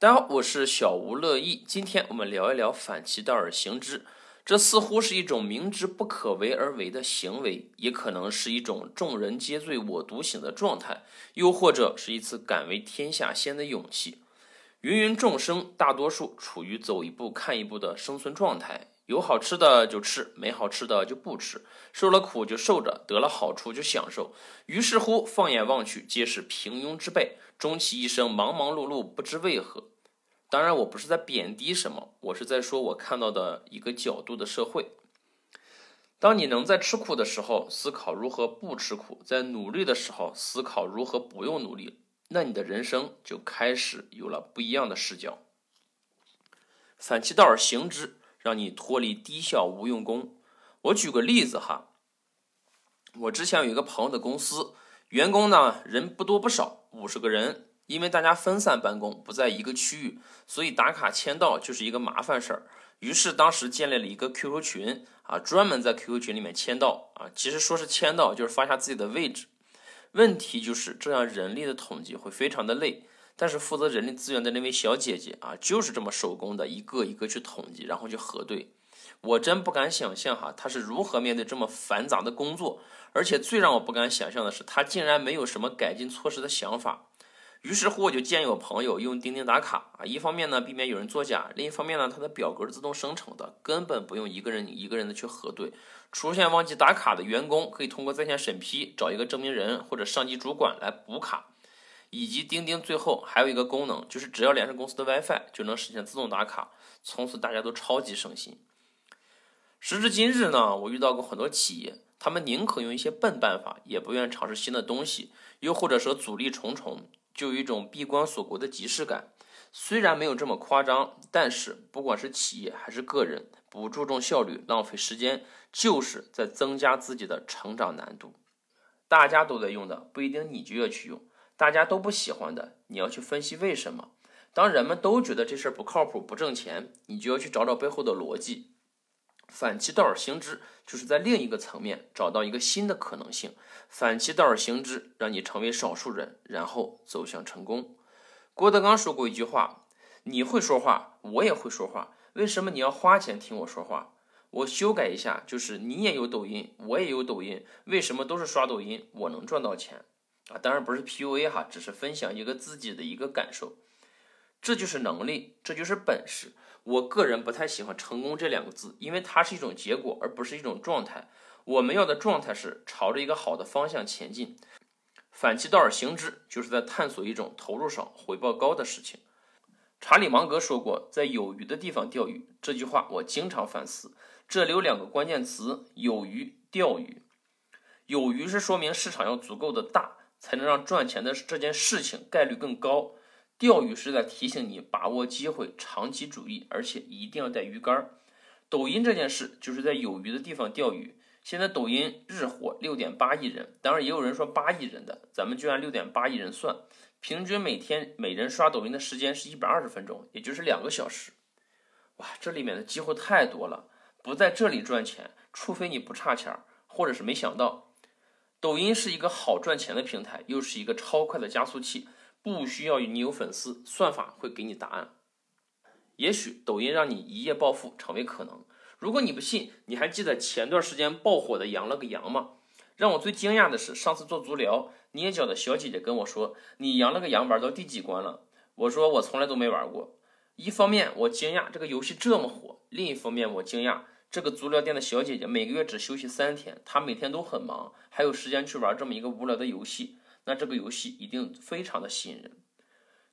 大家好，我是小吴乐意。今天我们聊一聊反其道而行之。这似乎是一种明知不可为而为的行为，也可能是一种众人皆醉我独醒的状态，又或者是一次敢为天下先的勇气。芸芸众生，大多数处于走一步看一步的生存状态，有好吃的就吃，没好吃的就不吃，受了苦就受着，得了好处就享受。于是乎，放眼望去，皆是平庸之辈，终其一生忙忙碌碌，不知为何。当然，我不是在贬低什么，我是在说我看到的一个角度的社会。当你能在吃苦的时候思考如何不吃苦，在努力的时候思考如何不用努力，那你的人生就开始有了不一样的视角。反其道而行之，让你脱离低效无用功。我举个例子哈，我之前有一个朋友的公司，员工呢人不多不少，五十个人。因为大家分散办公，不在一个区域，所以打卡签到就是一个麻烦事儿。于是当时建立了一个 QQ 群啊，专门在 QQ 群里面签到啊。其实说是签到，就是发下自己的位置。问题就是这样，人力的统计会非常的累。但是负责人力资源的那位小姐姐啊，就是这么手工的，一个一个去统计，然后去核对。我真不敢想象哈，她是如何面对这么繁杂的工作。而且最让我不敢想象的是，她竟然没有什么改进措施的想法。于是乎，我就建议我朋友用钉钉打卡啊，一方面呢避免有人作假，另一方面呢它的表格是自动生成的，根本不用一个人一个人的去核对。出现忘记打卡的员工，可以通过在线审批找一个证明人或者上级主管来补卡。以及钉钉最后还有一个功能，就是只要连上公司的 WiFi 就能实现自动打卡，从此大家都超级省心。时至今日呢，我遇到过很多企业，他们宁可用一些笨办法，也不愿尝试新的东西，又或者说阻力重重。就有一种闭关锁国的即视感，虽然没有这么夸张，但是不管是企业还是个人，不注重效率、浪费时间，就是在增加自己的成长难度。大家都在用的，不一定你就要去用；大家都不喜欢的，你要去分析为什么。当人们都觉得这事儿不靠谱、不挣钱，你就要去找找背后的逻辑。反其道而行之，就是在另一个层面找到一个新的可能性。反其道而行之，让你成为少数人，然后走向成功。郭德纲说过一句话：“你会说话，我也会说话，为什么你要花钱听我说话？”我修改一下，就是你也有抖音，我也有抖音，为什么都是刷抖音，我能赚到钱啊？当然不是 PUA 哈，只是分享一个自己的一个感受。这就是能力，这就是本事。我个人不太喜欢“成功”这两个字，因为它是一种结果，而不是一种状态。我们要的状态是朝着一个好的方向前进。反其道而行之，就是在探索一种投入少、回报高的事情。查理芒格说过：“在有鱼的地方钓鱼。”这句话我经常反思。这里有两个关键词：有鱼、钓鱼。有鱼是说明市场要足够的大，才能让赚钱的这件事情概率更高。钓鱼是在提醒你把握机会，长期主义，而且一定要带鱼竿。抖音这件事就是在有鱼的地方钓鱼。现在抖音日活六点八亿人，当然也有人说八亿人的，咱们就按六点八亿人算，平均每天每人刷抖音的时间是一百二十分钟，也就是两个小时。哇，这里面的机会太多了，不在这里赚钱，除非你不差钱儿，或者是没想到，抖音是一个好赚钱的平台，又是一个超快的加速器。不需要你有粉丝，算法会给你答案。也许抖音让你一夜暴富成为可能。如果你不信，你还记得前段时间爆火的“羊了个羊”吗？让我最惊讶的是，上次做足疗捏脚的小姐姐跟我说：“你羊了个羊玩到第几关了？”我说：“我从来都没玩过。”一方面我惊讶这个游戏这么火，另一方面我惊讶这个足疗店的小姐姐每个月只休息三天，她每天都很忙，还有时间去玩这么一个无聊的游戏。那这个游戏一定非常的吸引人。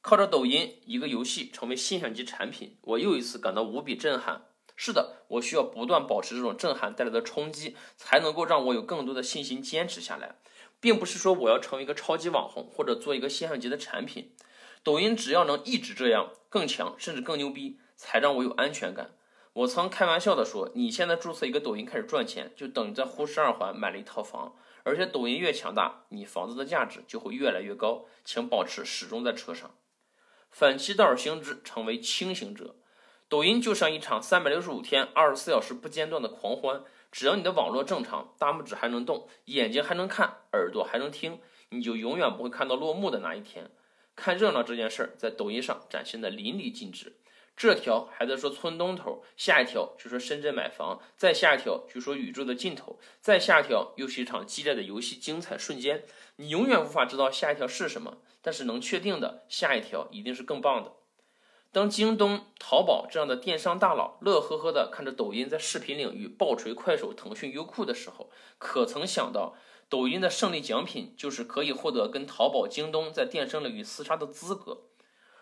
靠着抖音一个游戏成为现象级产品，我又一次感到无比震撼。是的，我需要不断保持这种震撼带来的冲击，才能够让我有更多的信心坚持下来，并不是说我要成为一个超级网红或者做一个现象级的产品。抖音只要能一直这样更强，甚至更牛逼，才让我有安全感。我曾开玩笑的说，你现在注册一个抖音开始赚钱，就等于在呼市二环买了一套房。而且抖音越强大，你房子的价值就会越来越高。请保持始终在车上，反其道而行之，成为清醒者。抖音就像一场三百六十五天、二十四小时不间断的狂欢。只要你的网络正常，大拇指还能动，眼睛还能看，耳朵还能听，你就永远不会看到落幕的那一天。看热闹这件事儿在抖音上展现的淋漓尽致。这条还在说村东头，下一条就说深圳买房，再下一条就说宇宙的尽头，再下一条又是一场激烈的游戏精彩瞬间。你永远无法知道下一条是什么，但是能确定的，下一条一定是更棒的。当京东、淘宝这样的电商大佬乐呵呵地看着抖音在视频领域暴锤快手、腾讯、优酷的时候，可曾想到，抖音的胜利奖品就是可以获得跟淘宝、京东在电商领域厮杀的资格。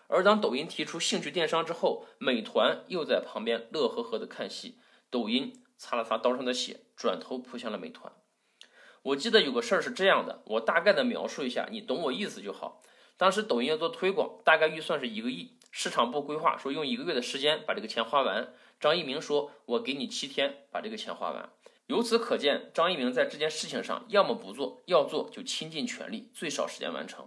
而当抖音提出兴趣电商之后，美团又在旁边乐呵呵的看戏。抖音擦了擦刀上的血，转头扑向了美团。我记得有个事儿是这样的，我大概的描述一下，你懂我意思就好。当时抖音要做推广，大概预算是一个亿，市场部规划说用一个月的时间把这个钱花完。张一鸣说：“我给你七天把这个钱花完。”由此可见，张一鸣在这件事情上要么不做，要做就倾尽全力，最少时间完成。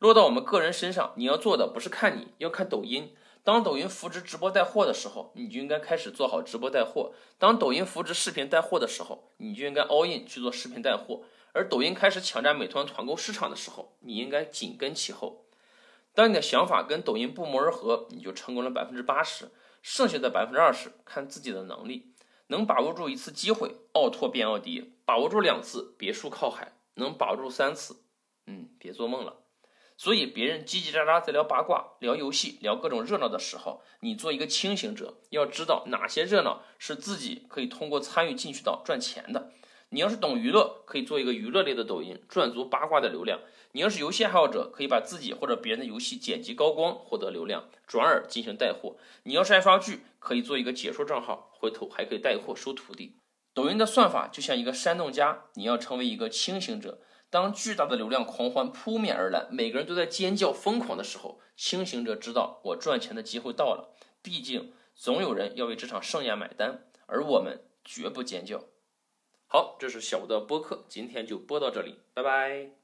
落到我们个人身上，你要做的不是看你，要看抖音。当抖音扶植直播带货的时候，你就应该开始做好直播带货；当抖音扶植视频带货的时候，你就应该 all in 去做视频带货。而抖音开始抢占美团团购市场的时候，你应该紧跟其后。当你的想法跟抖音不谋而合，你就成功了百分之八十，剩下的百分之二十看自己的能力。能把握住一次机会，奥拓变奥迪；把握住两次，别墅靠海；能把握住三次，嗯，别做梦了。所以，别人叽叽喳喳在聊八卦、聊游戏、聊各种热闹的时候，你做一个清醒者，要知道哪些热闹是自己可以通过参与进去到赚钱的。你要是懂娱乐，可以做一个娱乐类的抖音，赚足八卦的流量；你要是游戏爱好者，可以把自己或者别人的游戏剪辑高光，获得流量，转而进行带货。你要是爱刷剧，可以做一个解说账号，回头还可以带货收徒弟。抖音的算法就像一个煽动家，你要成为一个清醒者。当巨大的流量狂欢扑面而来，每个人都在尖叫疯狂的时候，清醒者知道我赚钱的机会到了。毕竟总有人要为这场盛宴买单，而我们绝不尖叫。好，这是小的播客，今天就播到这里，拜拜。